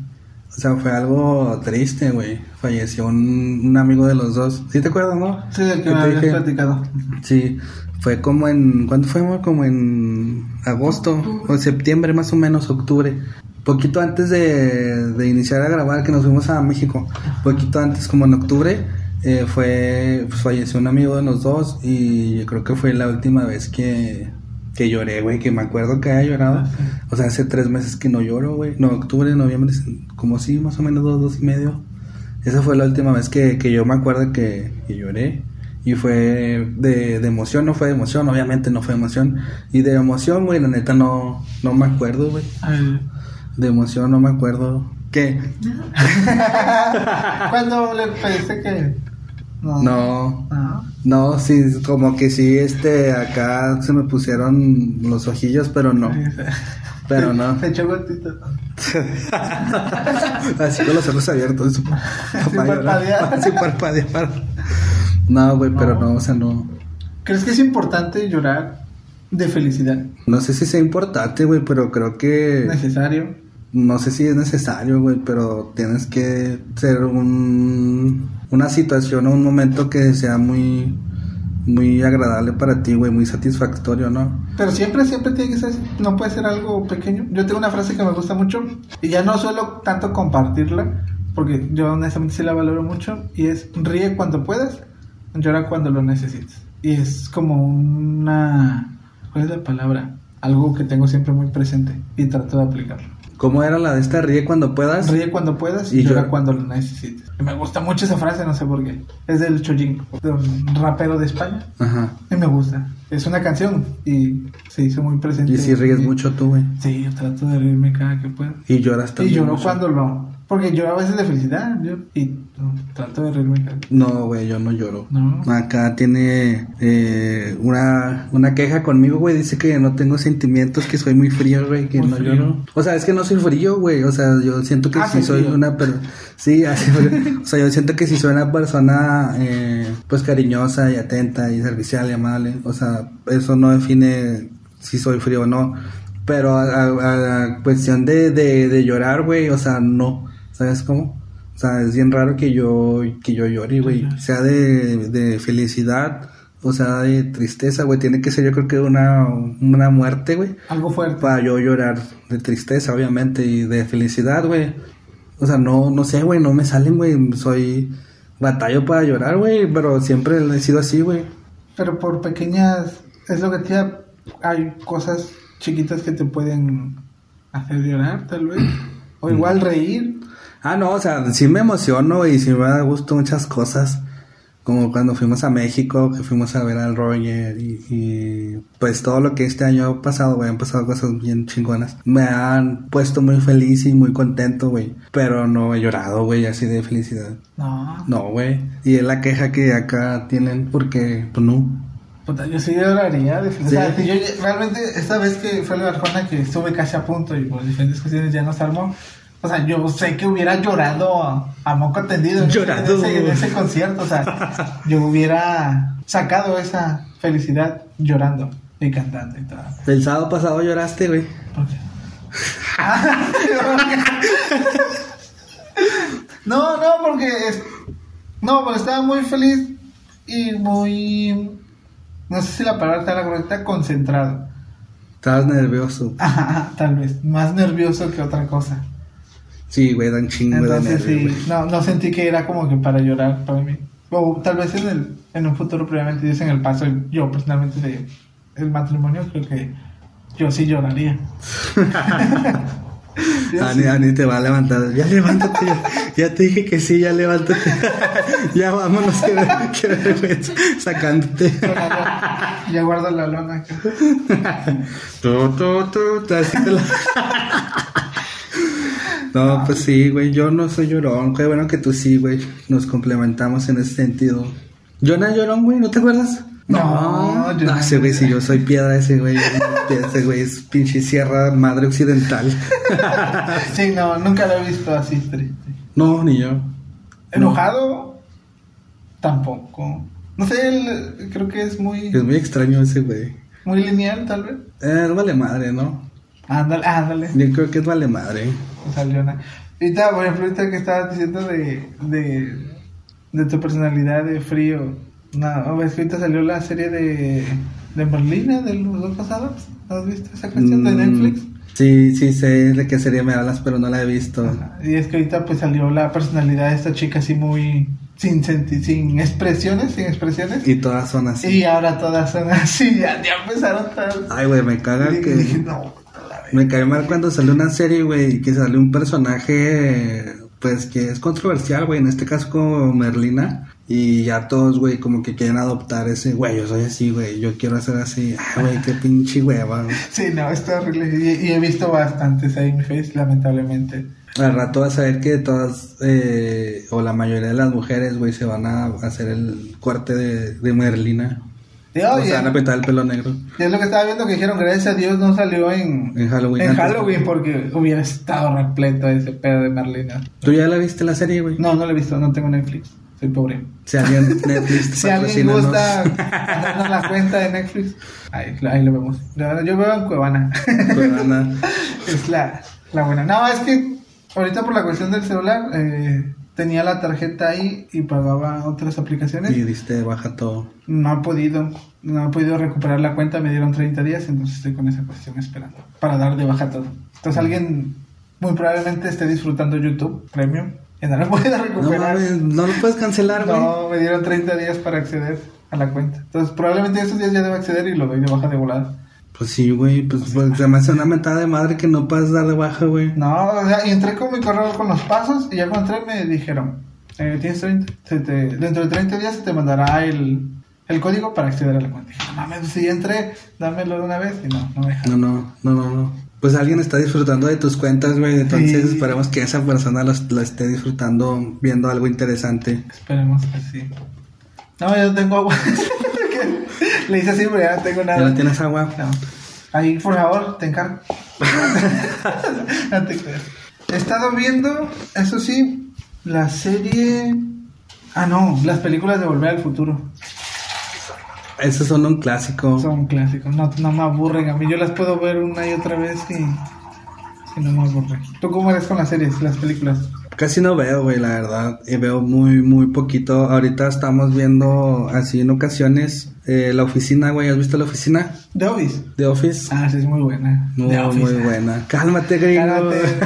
O sea, fue algo triste, güey. Falleció un, un amigo de los dos. ¿Sí te acuerdas, no? Sí, del que me habías dije- platicado. Sí, fue como en, ¿cuándo fue? Como en agosto o septiembre más o menos, octubre. Poquito antes de, de iniciar a grabar, que nos fuimos a México. Poquito antes, como en octubre, eh, fue, pues falleció un amigo de los dos y yo creo que fue la última vez que, que lloré, güey, que me acuerdo que haya llorado. O sea, hace tres meses que no lloro, güey. No, octubre, noviembre, como sí, más o menos dos, dos y medio. Esa fue la última vez que, que yo me acuerdo que, que lloré. Y fue de, de emoción, no fue de emoción, obviamente no fue de emoción. Y de emoción, güey, la neta no, no me acuerdo, güey. De emoción no me acuerdo. ¿Qué? ¿Cuándo le pediste que.? No. No, No. no, sí, como que sí, este, acá se me pusieron los ojillos, pero no, pero no. Se echó gotito. Así con los ojos abiertos. para llorar. parpadear. Así parpadear. No, güey, pero no, o sea, no. ¿Crees que es importante llorar de felicidad? No sé si sea importante, güey, pero creo que... Necesario. No sé si es necesario, güey, pero tienes que ser un, una situación o un momento que sea muy, muy agradable para ti, güey, muy satisfactorio, ¿no? Pero siempre, siempre tiene que ser, no puede ser algo pequeño. Yo tengo una frase que me gusta mucho y ya no suelo tanto compartirla porque yo honestamente sí la valoro mucho y es ríe cuando puedas, llora cuando lo necesites. Y es como una, ¿cuál es la palabra? Algo que tengo siempre muy presente y trato de aplicarlo. ¿Cómo era la de esta ríe cuando puedas? Ríe cuando puedas y, Y llora llora. cuando lo necesites. Me gusta mucho esa frase, no sé por qué. Es del Chojin, de un rapero de España. Ajá. Y me gusta. Es una canción y se hizo muy presente. Y si ríes Y- mucho tú, güey. Sí, yo trato de reírme cada que puedo. Y lloras Y también. lloro mucho. cuando lo... Porque lloro a veces de felicidad yo, y no, trato de reírme No, güey, yo no lloro. No. Acá tiene eh, una, una queja conmigo, güey. Dice que no tengo sentimientos, que soy muy frío, güey, que Muy no frío. lloro. O sea, es que no soy frío, güey. O sea, yo siento que Ah, sí, soy frío. una persona... Sí, así, o sea, yo siento que sí soy una persona, eh, pues, cariñosa y atenta y servicial y amable. O sea, eso no define si soy frío o no. Pero a, a- a cuestión de, de, de llorar, güey, o sea, no. ¿Sabes cómo? O sea, es bien raro que yo, que yo llore, güey. Sea de, de felicidad o sea de tristeza, güey. Tiene que ser yo creo que una, una muerte, güey. Algo fuerte. Para yo llorar de tristeza, obviamente, y de felicidad, güey. O sea, no, no sé, güey, no me salen, güey. Soy batallo para llorar, güey, pero siempre he sido así, güey. Pero por pequeñas... Es lo que te Hay cosas chiquitas que te pueden hacer llorar, tal vez. O igual reír. Ah, no, o sea, sí me emociono y sí me da gusto muchas cosas. como cuando fuimos a México, que fuimos a ver al Roger y, y, pues todo lo que este año ha pasado, güey, han pasado cosas bien chingonas. Me han puesto muy feliz y muy contento, güey, pero no he llorado, güey, así de felicidad. No. No, güey. Y es la queja que acá tienen porque, pues no. Puta, yo sí lloraría de. Sí. Yo, realmente, esta vez que fue la Arjona que estuve casi a punto y por diferentes cuestiones ya no se armó. O sea, yo sé que hubiera llorado a, moco tendido en, Llorado. ese, en ese concierto. O sea, yo hubiera sacado esa felicidad llorando y cantando y todo. El sábado pasado lloraste, güey. ¿Por qué? no, no, porque es- no, porque estaba muy feliz y muy no sé si la palabra está la correcta, concentrado. Estabas nervioso. Ajá, tal vez, más nervioso que otra cosa. Sí, güey, dan chingo de Entonces sí, no, no sentí que era como que para llorar para mí. O tal vez en el, en un futuro previamente dicen el paso, yo personalmente de el matrimonio creo que yo sí lloraría. Ani, sí. Ani te va a levantar. Ya levántate, ya, ya te dije que sí, ya levántate. ya vámonos, que, que vergüenza, sacándote. Ya guardo la lona tú, tú, tú, tú, así te la- No, pues sí, güey, yo no soy llorón. Qué bueno que tú sí, güey. Nos complementamos en ese sentido. ¿Yo no llorón, güey? ¿No te acuerdas? No, yo no. no. ese güey, si yo soy piedra, ese güey. Ese güey es pinche sierra madre occidental. Sí, no, nunca lo he visto así triste. No, ni yo. Enojado, tampoco. No sé, él, creo que es muy, Es muy extraño ese güey. muy lineal, tal vez. Eh, vale madre, ¿no? Ándale, ándale. Yo creo que es vale madre. Sea, Leona. Ahorita, por ejemplo, ahorita que estabas diciendo de, de, de tu personalidad de frío. No, ves que ahorita salió la serie de, de Merlina de los dos pasados. ¿Has visto esa canción de Mm, Netflix? Sí, sí sé de qué serie me hablas, pero no la he visto. Ajá. Y es que ahorita pues salió la personalidad de esta chica así muy sin senti sin expresiones, sin expresiones. Y todas son así. Y ahora todas son así, ya, ya empezaron todas. Ay, güey, me caga Y dije, que... la verga. Me cae mal cuando sale una serie, güey, que sale un personaje, pues, que es controversial, güey, en este caso como Merlina. Y ya todos, güey, como que quieren adoptar ese, güey, yo soy así, güey, yo quiero ser así. Ay, güey, qué pinche hueva. güey. Sí, no, está horrible. Y, y he visto bastantes ahí en mi face, lamentablemente. Al rato vas a ver que todas, eh, o la mayoría de las mujeres, güey, se van a hacer el corte de, de Merlina. Y, o oye, se van a pintar el pelo negro. y es lo que estaba viendo que dijeron, gracias a Dios no salió en, En Halloween. en antes. Halloween porque hubiera estado repleto ese pedo de Merlina. ¿Tú ya la viste la serie, güey? No, no lo he visto, no tengo Netflix. Soy pobre. Si alguien Netflix Si alguien gusta darnos la cuenta de Netflix, ahí, ahí lo vemos. Yo veo en Cuevana. Cuevana. es la, la buena. No, es que ahorita por la cuestión del celular, eh, tenía la tarjeta ahí y pagaba otras aplicaciones. Y diste baja todo. No he podido, no he podido recuperar la cuenta, me dieron 30 días, entonces estoy con esa cuestión esperando para dar de baja todo. Entonces alguien muy probablemente esté disfrutando YouTube Premium y no lo pueda recuperar. no lo puedes cancelar, güey. No, me dieron 30 días para acceder a la cuenta. Entonces probablemente esos días ya debo acceder y lo doy de baja de volada. Pues sí, güey, pues, pues, se me hace una mentada de madre que no puedes dar de baja, güey. No, o sea, y entré con mi correo con los pasos y ya cuando entré me dijeron, eh, tienes 30, se te- dentro de 30 días se te mandará el, el código para acceder a la cuenta. Dije, no mames, si ya entré, dámelo de una vez y no, no me dejaron. No, no, no, no, no. Pues alguien está disfrutando de tus cuentas, güey. Entonces Sí. esperemos que esa persona lo esté disfrutando viendo algo interesante. Esperemos que sí. No, yo tengo agua. Le hice así, pero ya no tengo ¿Ya nada. no tienes agua? No. Ahí, por favor, te encargo. no te creas. He estado viendo, eso sí, la serie. Ah, no, las películas de Volver al Futuro. Esos son un clásico. Son clásicos, no, no me aburren. A mí yo las puedo ver una y otra vez y, y no me aburren. ¿Tú cómo eres con las series, las películas? Casi no veo, güey, la verdad. Y veo muy, muy poquito. Ahorita estamos viendo así en ocasiones eh, la oficina, güey. ¿Has visto la oficina? The Office. The Office. Ah, sí, es muy buena. Muy, The Office. muy buena. Cálmate, gringo. Cálmate.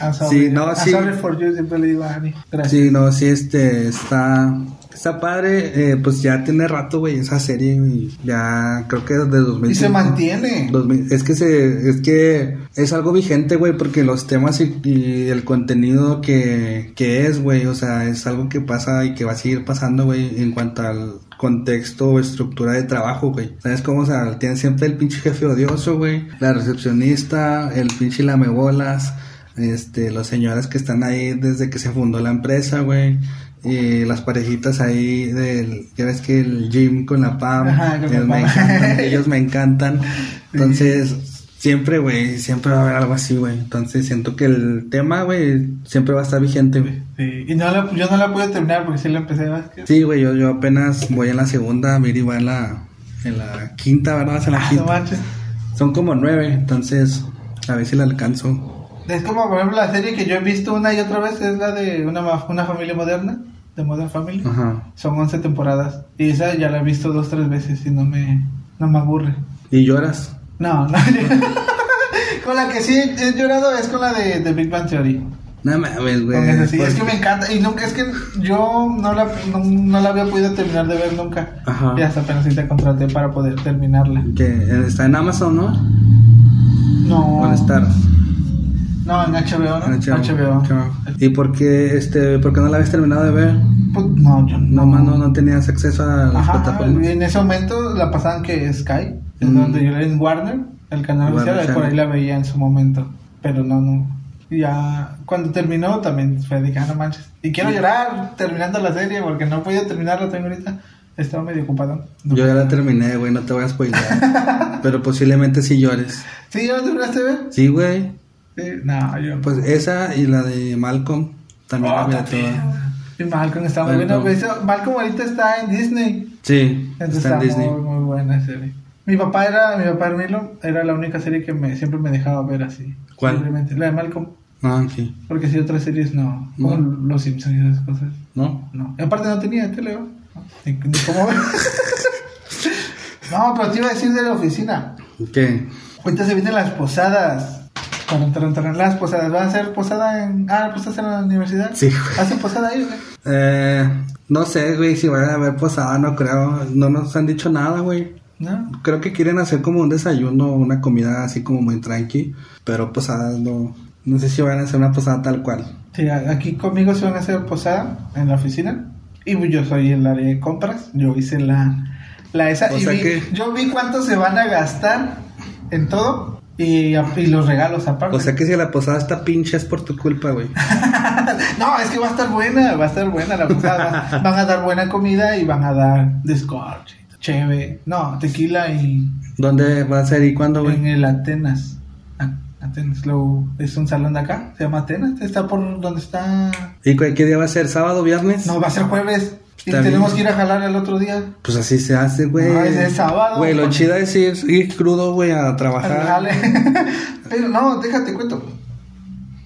I'm sorry. Sí, no, I'm sí. sorry for you, siempre le digo a Ani. Gracias. Sí, no, sí, este, está, está padre, eh, pues ya tiene rato, güey, esa serie, y ya creo que desde 2000. Y se mantiene. 2000 es que se, es que es algo vigente, güey, porque los temas y, y el contenido que, que es, güey, o sea, es algo que pasa y que va a seguir pasando, güey, en cuanto al contexto o estructura de trabajo, güey. ¿Sabes cómo? O sea, tiene siempre el pinche jefe odioso, güey, la recepcionista, el pinche lamebolas, este, los señores que están ahí desde que se fundó la empresa, güey. Y las parejitas ahí del, ya ves que el Jim con la Pam, Ajá, con la ellos, me encantan, ellos me encantan. Entonces, siempre, güey, siempre va a haber algo así, güey. Entonces, siento que el tema, güey, siempre va a estar vigente, güey. Sí, Y no la, yo no la pude terminar porque sí la empecé a. Sí, güey, yo, yo apenas voy en la segunda, Miri va en la, en la quinta, ¿verdad? En la Ah, no quinta. manches. Son como nueve, entonces, a ver si la alcanzo. Es como, por ejemplo, la serie que yo he visto una y otra vez es la de una, ma- una familia moderna, de Modern Family. Ajá. Son 11 temporadas. Y esa ya la he visto dos, tres veces y no me, no me aburre. ¿Y lloras? No, no. con la que sí he llorado es con la de, de Big Bang Theory. No mames, güey. Con esa sí, es Pues- que me encanta. Y nunca, es que yo no la, no, no la había podido terminar de ver nunca. Ajá. Y hasta apenas sí te contraté para poder terminarla. Que está en Amazon, ¿no? No. O en. No, en HBO, ¿no? En HBO. HBO. ¿Y por qué, este, por qué no la habías terminado de ver? Pues, no, yo no. Nomás no, no tenías acceso a las Ajá, plataformas. en ese momento la pasaban que Sky, es Mm. donde yo era en Warner, el canal oficial, por ahí la veía en su momento. Pero no, no. Ya cuando terminó también fue de que, ah, no manches. Y quiero llorar terminando la serie porque no podía terminarla tengo ahorita. Estaba medio ocupado. No. Yo ya la terminé, güey, no te voy a spoiler. pero posiblemente sí llores. ¿Sí? ¿Ya la terminaste de ver? Sí, güey. Sí. No, yo. Pues esa y la de Malcolm también Oh, la toda. Y Malcolm está muy bueno. Pues, Malcolm ahorita está en Disney. Sí, Entonces está en está, Disney. muy, muy buena serie. Mi papá era, mi papá Hermilo, era la única serie que me, siempre me dejaba ver así. ¿Cuál? Libremente. La de Malcolm. Ah, sí. Porque si otras series no. Como No. Los Simpsons y esas cosas. ¿No? No. Y aparte no tenía tele, ¿no? Ni, ni cómo ver. no, pero te iba a decir de la oficina. ¿Qué? Ahorita se vienen las posadas. Las posadas. ¿Van a hacer posada en. Ah, pues en la universidad? Sí, güey. ¿Hacen posada ahí, güey? Eh, no sé, güey, si van a haber posada, no creo. No nos han dicho nada, güey. ¿No? Creo que quieren hacer como un desayuno, una comida así como muy tranqui. Pero posadas no. No sé si van a hacer una posada tal cual. Sí, aquí conmigo se van a hacer posada en la oficina. Y pues yo soy el área de compras. Yo hice la, la esa. O y sea vi- que- yo vi cuánto se van a gastar en todo. Y, y los regalos aparte. O sea que si la posada está pinche es por tu culpa, güey. no, es que va a estar buena. Va a estar buena la posada. Va- van a dar buena comida y van a dar descorche, cheve. No, tequila y ¿Dónde va a ser y cuándo, en güey? el Atenas. Atenas, lo, es un salón de acá. Se llama Atenas. Está por donde está. ¿Y qué día va a ser? ¿Sábado, viernes? No, va a ser jueves. Y tenemos que ir a jalar el otro día. Pues así se hace, güey. No, es de sábado, Güey, lo chido es ir, ir crudo, güey, a trabajar. Pero no, déjate cuento.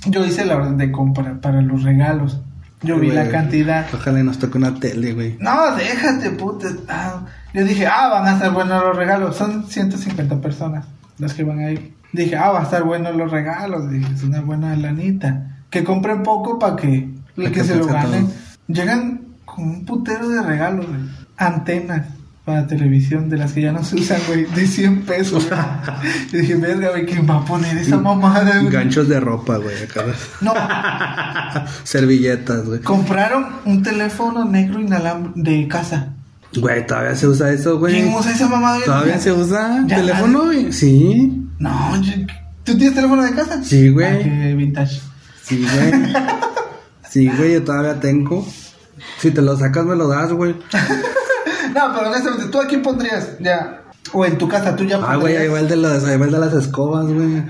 Yo hice la orden de compra para los regalos. Yo vi la cantidad. Ojalá nos toque una tele, güey. No, déjate, puta. Ah, yo dije, ah, van a estar buenos los regalos. Son 150 personas las que van a ir. Dije, ah, va a estar buenos los regalos. Dije, es una buena lanita. Que compren poco para que, Pa' que, que se lo ganen. Llegan con un putero de regalos, güey. Antenas para televisión de las que ya no se usan, güey. De 100 pesos. Y dije, verga, güey, ¿quién va a poner esa mamada, güey? Ganchos de ropa, güey, acá. No, Servilletas, güey. compraron un teléfono negro inalam de casa. Güey, todavía se usa eso, güey. ¿Quién usa esa mamada? ¿Todavía se usa Ya. teléfono, güey? Sí. No, yo- ¿tú tienes teléfono de casa? Sí, güey. Ah, qué vintage. Sí, güey. Sí, güey, yo todavía tengo. Si te lo sacas, me lo das, güey. No, pero honestamente, ¿tú aquí pondrías ya? O en tu casa, tú ya Ah, güey, ahí va el de las, ahí va el de las escobas, güey.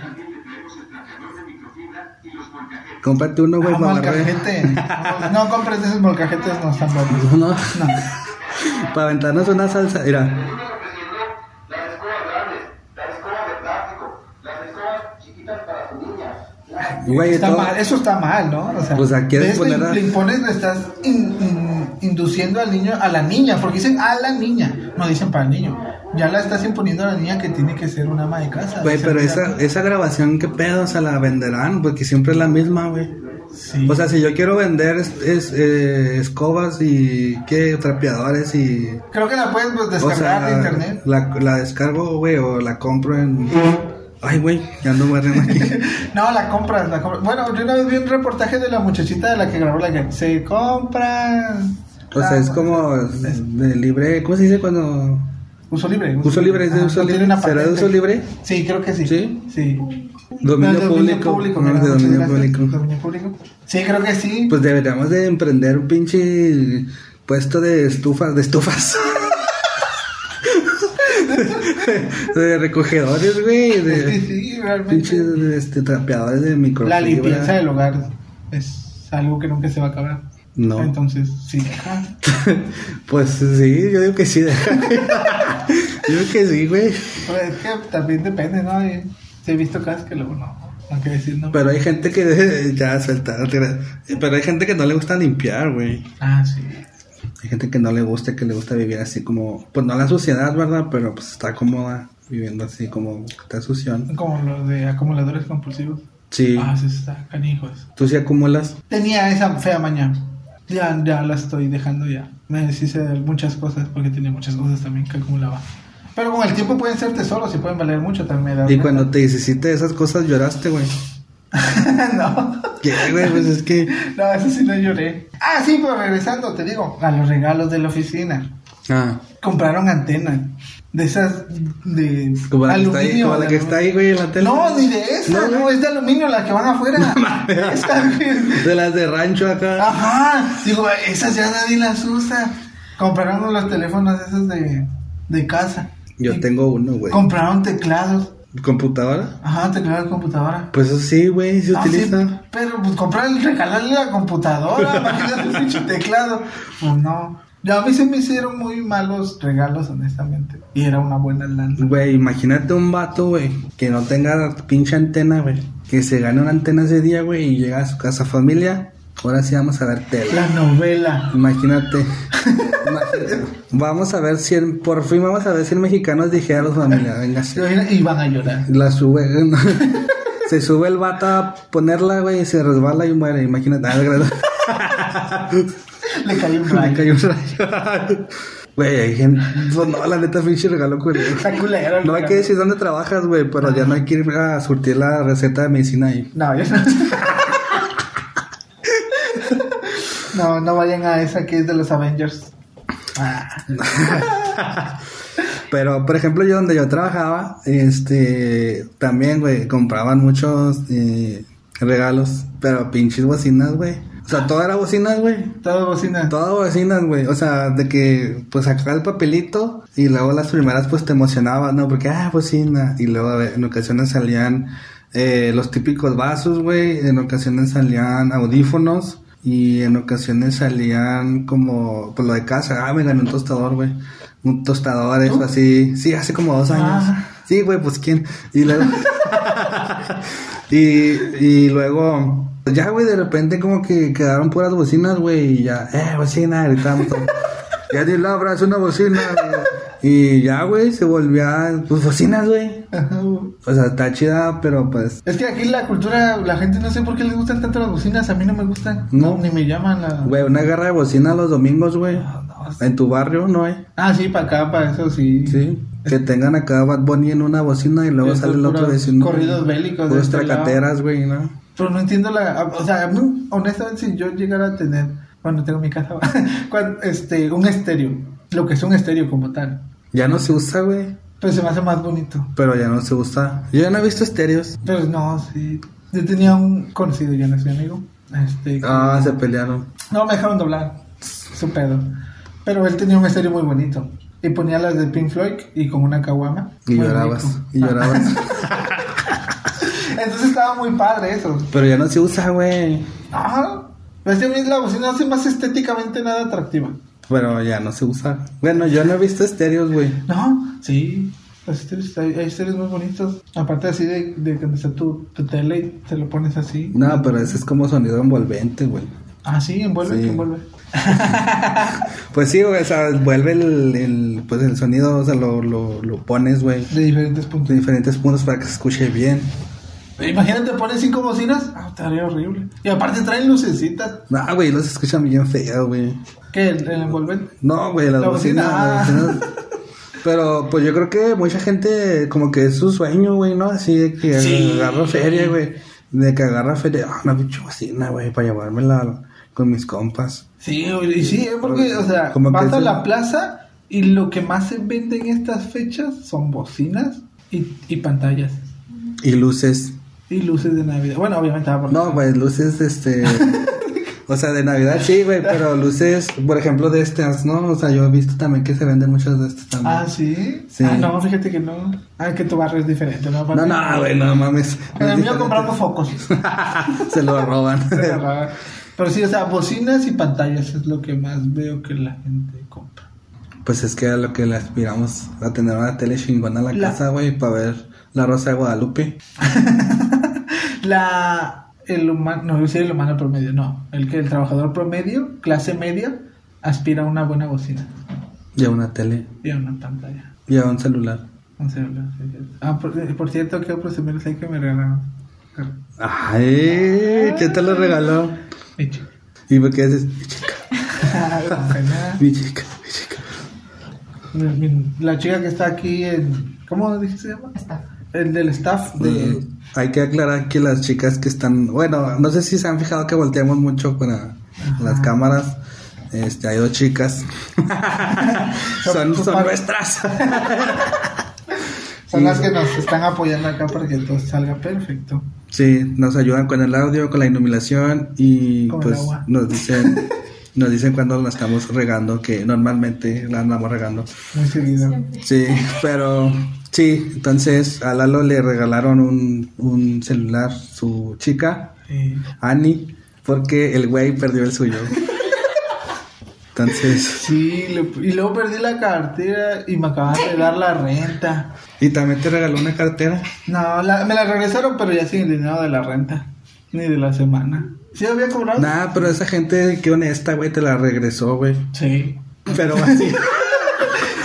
Cómprate uno, güey, Ah, para barrer. No compres de esos molcajetes, no están buenos. No, No. para aventarnos una salsa. Mira, Las escobas grandes, las escobas de plástico, las escobas chiquitas para sus niñas. Güey, Está todo- mal, eso está mal, ¿no? O sea, Pues, ¿a quieres ves, poner le, a- le impones, le estás in- in- induciendo al niño, a la niña, porque dicen a la niña, no dicen para el niño. Ya la estás imponiendo a la niña que tiene que ser una ama de casa. Güey, O pero esa, esa grabación, ¿qué pedo? O sea, la venderán, porque siempre es la misma, güey. Sí. O sea, si yo quiero vender es, es, eh, escobas y, ¿qué? Trapeadores y... Creo que la puedes pues, O descargar sea, de internet. La, la descargo, güey, o la compro en... Ay, güey, ya ando barriendo aquí. No, la compras, la compras. Bueno, yo una vez vi un reportaje de la muchachita de la que grabó la que se compra. O sea, es como de libre... ¿Cómo se dice cuando...? Uso libre. Uso libre, es de Ah, uso no tiene libre. ¿Será de uso libre? Sí, creo que sí. ¿Sí? Sí. Dominio No, público. No, de muchas dominio público. Dominio público. Sí, creo que sí. Pues deberíamos de emprender un pinche puesto de estufas, de estufas. de recogedores, güey, de sí, realmente. pinches este, trapeadores de La microfibra. limpieza del hogar es algo que nunca se va a acabar. No. Entonces, sí, deja. pues sí, yo digo que sí. yo digo que sí, güey. Pues es que también depende, ¿no? Y Si he visto casos que luego no. Quiero decir no. Pero hay gente que ya suelta. Pero hay gente que no le gusta limpiar, güey. Ah, sí. Hay gente que no le gusta, que le gusta vivir así como, pues no la suciedad, ¿verdad? Pero pues está cómoda viviendo así como está sución. Como los de acumuladores compulsivos. Sí. Ah, sí, está, canijos. ¿Tú sí acumulas? Tenía esa fea mañana. Ya, ya la estoy dejando ya. Me deshice de muchas cosas porque tenía muchas cosas también que acumulaba. Pero con el tiempo pueden ser tesoros y pueden valer mucho también. Y cuando te hiciste esas cosas lloraste, güey. no. ¿Qué, güey? Pues es que... No, eso sí no lloré. Ah, sí, pero regresando, te digo, a los regalos de la oficina. Ah, Compraron antenas. De esas de como la que está ahí, aluminio. como la que está ahí, güey, en la tele. No, ni de esa, No, es de aluminio, la que van afuera. Esa, güey. De las de rancho acá. Ajá, digo, esas ya nadie las usa. Compraron los teléfonos esos de, de casa. Yo Y tengo uno, güey. Compraron teclados. ¿Computadora? Ajá, teclados de computadora. Pues eso sí, güey, se Ah, sí, utiliza. pero pues comprar, regalarle la computadora, imagínate el pinche teclado. Pues no. Ya a mí se me hicieron muy malos regalos, honestamente. Y era una buena lana. Güey, imagínate un vato, güey, que no tenga pinche antena, güey. Que se gane una antena ese día, güey, y llega a su casa familia. Ahora sí vamos a ver tele. La novela. Imagínate. Imagínate. Vamos a ver si el- por fin vamos a ver si el mexicano es ligero, familia. Venga, sí. Y van a llorar. La sube. se sube el vato a ponerla, güey, y se resbala y muere. Imagínate. Ah, Le cayó un Le rayo. cayó un rayo. Güey, hay gente. pues no, la neta, pinche regalo, güey. Está culero No hay que decir dónde trabajas, güey, pero ya no hay que ir a surtir la receta de medicina ahí. No, yo no. No, no vayan a esa que es de los Avengers. Ah. Pero, por ejemplo, yo donde yo trabajaba, este, también, güey, compraban muchos eh, regalos, pero pinches bocinas, güey. O sea, todo era bocinas, güey. Todo bocina. Todo bocinas, güey. O sea, de que, pues, sacaba el papelito y luego las primeras, pues, te emocionaba, ¿no? Porque, ah, bocina. Y luego, a ver, en ocasiones salían eh, los típicos vasos, güey. En ocasiones salían audífonos. Y en ocasiones salían como, pues, lo de casa. Ah, me gané un tostador, güey. Un tostador, eso así. Sí, hace como dos años. Ah. Sí, güey, pues, ¿quién? Y luego... y, y luego... Ya, güey, de repente como que quedaron puras bocinas, güey, y ya, eh, bocina, gritamos. ya di la es una bocina, güey. Y ya, güey, se volvía, pues, bocinas, güey. Ajá. O sea, está chida, pero pues, Es que aquí la cultura, la gente no sé por qué les gustan tanto las bocinas, a mí no me gustan. No. Ni me llaman la... güey, una guerra de bocina los domingos, güey. No, no. En tu barrio, ¿no hay? Ah, sí, para acá, para eso sí. Sí. Que tengan acá Bad Bunny en una bocina y luego sale el otro vecino. corridos bélicos Puros este tracateras, güey, ¿no? Pero no entiendo la... O sea, honestamente, si yo llegara a tener... Bueno, tengo mi casa, cuando, este, un estéreo. Lo que es un estéreo como tal. Ya no se usa, güey. Pero se me hace más bonito. Pero ya no se usa. Yo ya no he visto estéreos. Pero no, sí. Yo tenía un conocido, ya no es mi amigo. Este, Ah, se pelearon. No, me dejaron doblar. Su pedo. Pero él tenía un estéreo muy bonito. Y ponía las de Pink Floyd y con una caguama. Y llorabas. rico. Y llorabas. Entonces estaba muy padre eso. Pero ya no se usa, güey. Ajá. Pero es que a mí la bocina hace más estéticamente nada atractiva. Pero ya no se usa. Bueno, yo no he visto estéreos, güey. No, sí. Los estéreos, hay, hay estéreos muy bonitos. Aparte así de, de cuando está tu, tu tele y te lo pones así. No, pero ese es como sonido envolvente, güey. Ah, sí, envuelve, Sí. que envuelve. Pues sí, güey, o sea, vuelve el, el, pues el sonido, o sea, lo, lo, lo pones, güey, De diferentes puntos. de diferentes puntos para que se escuche bien. Imagínate, pones cinco bocinas. Ah, estaría horrible. Y aparte traen lucecitas. No, güey, los escuchan bien feo, güey. ¿Qué? ¿El, el envolvente? No, güey, las La bocinas. bocina, las ah. bocinas. Pero pues yo creo que mucha gente como que es su sueño, güey, ¿no? Así de que Sí. agarra feria, güey. De que agarra feria. Ah, una pinche bocina, güey, para llevármela con mis compas. Sí, y sí, ¿eh? porque, o sea, Como que vas a sí. la plaza y lo que más se vende en estas fechas son bocinas y, y pantallas. Y luces. Y luces de Navidad. Bueno, obviamente por No, güey, luces, este... o sea, de Navidad sí, güey, pero luces, por ejemplo, de estas, ¿no? O sea, yo he visto también que se venden muchas de estas también. Ah, ¿sí? Sí. Ah, no, fíjate que no. Ah, que tu barrio es diferente, ¿no? no, no, güey, no mames. En el mío compramos focos. se lo roban. Pero sí, o sea, bocinas y pantallas es lo que más veo que la gente compra. Pues es que a lo que le aspiramos a tener una tele chingona la, La- casa, güey, para ver la Rosa de Guadalupe. La el humano, no, yo decir el humano promedio, no, el que el trabajador promedio, clase media, aspira a una buena bocina Y a una tele. y a una pantalla. Y a un celular. Un celular, sí, sí. Ah, por, eh, por cierto, quiero presumirles ahí que me regalaron. Ay, ¿quién te lo regaló? Mi chica. ¿Y por qué dices? Mi chica, mi chica, mi chica. La chica que está aquí en. ¿Cómo dijiste se llama? El del staff de. Mm, Hay que aclarar que las chicas que están, bueno, no sé si se han fijado que volteamos mucho para las cámaras. Este, hay dos chicas. son, son nuestras. Son las que nos están apoyando acá para que todo salga perfecto. Sí, nos ayudan con el audio, con la iluminación y Con pues nos dicen, nos dicen cuando la estamos regando, que normalmente la andamos regando. Muy seguido. Sí, pero sí, entonces a Lalo le regalaron un, un celular su chica, Sí. Annie, porque el güey perdió el suyo. Entonces, Sí, le- y luego perdí la cartera y me acaban de dar la renta. y también te regaló una cartera. No, la- me la regresaron, pero ya sin el dinero de la renta. Ni de la semana. ¿Sí había cobrado? Nah, pero esa gente, qué honesta, güey, te la regresó, güey. Sí. Pero así.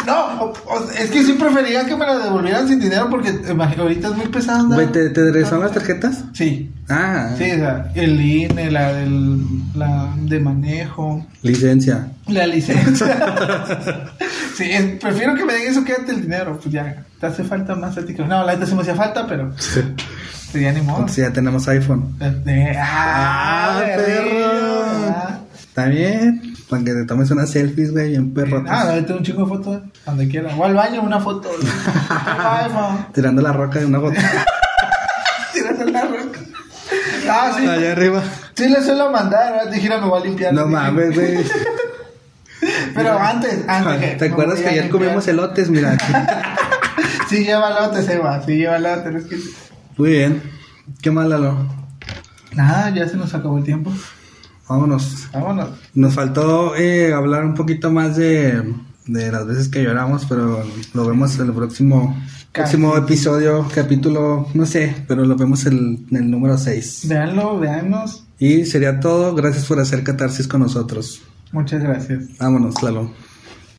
No, o- o- es que sí prefería que me la devolvieran sin dinero porque imagi- ahorita es muy pesado. andar- Güey, ¿te, te regresaron las tarjetas? Sí, Ah, sí, o sea, el INE, la, del, la de manejo, licencia. la licencia. sí, es- prefiero que me den eso que el dinero. Pues ya, te hace falta más a ti que- No, la neta sí me hacía falta, pero pues ya ni modo. Sí, ya tenemos iPhone. Ah, Ah, perro. ah. ¿Está bien? Para que te tomes unas selfies, güey, bien perro. Ah, tengo un chingo de fotos, donde quiera. O al baño, una foto. IPhone. Tirando la roca de una botella. Tírate la roca. Ah, sí. Allá arriba. Sí, le suelo mandar, ¿verdad? Gira, me voy a limpiar. No mames, güey. Pero antes, antes. ¿Te acuerdas que ayer comimos elotes? Mira. Sí, lleva lote, Seba. Sí, lleva lote. Es que... Muy bien. ¿Qué más, Lalo? Nada, ya se nos acabó el tiempo. Vámonos. Vámonos. Nos faltó eh, hablar un poquito más de, de las veces que lloramos, pero lo vemos en el próximo, próximo episodio, capítulo, no sé, pero lo vemos en el número 6. Véanlo, véanos. Y sería todo. Gracias por hacer catarsis con nosotros. Muchas gracias. Vámonos, Lalo.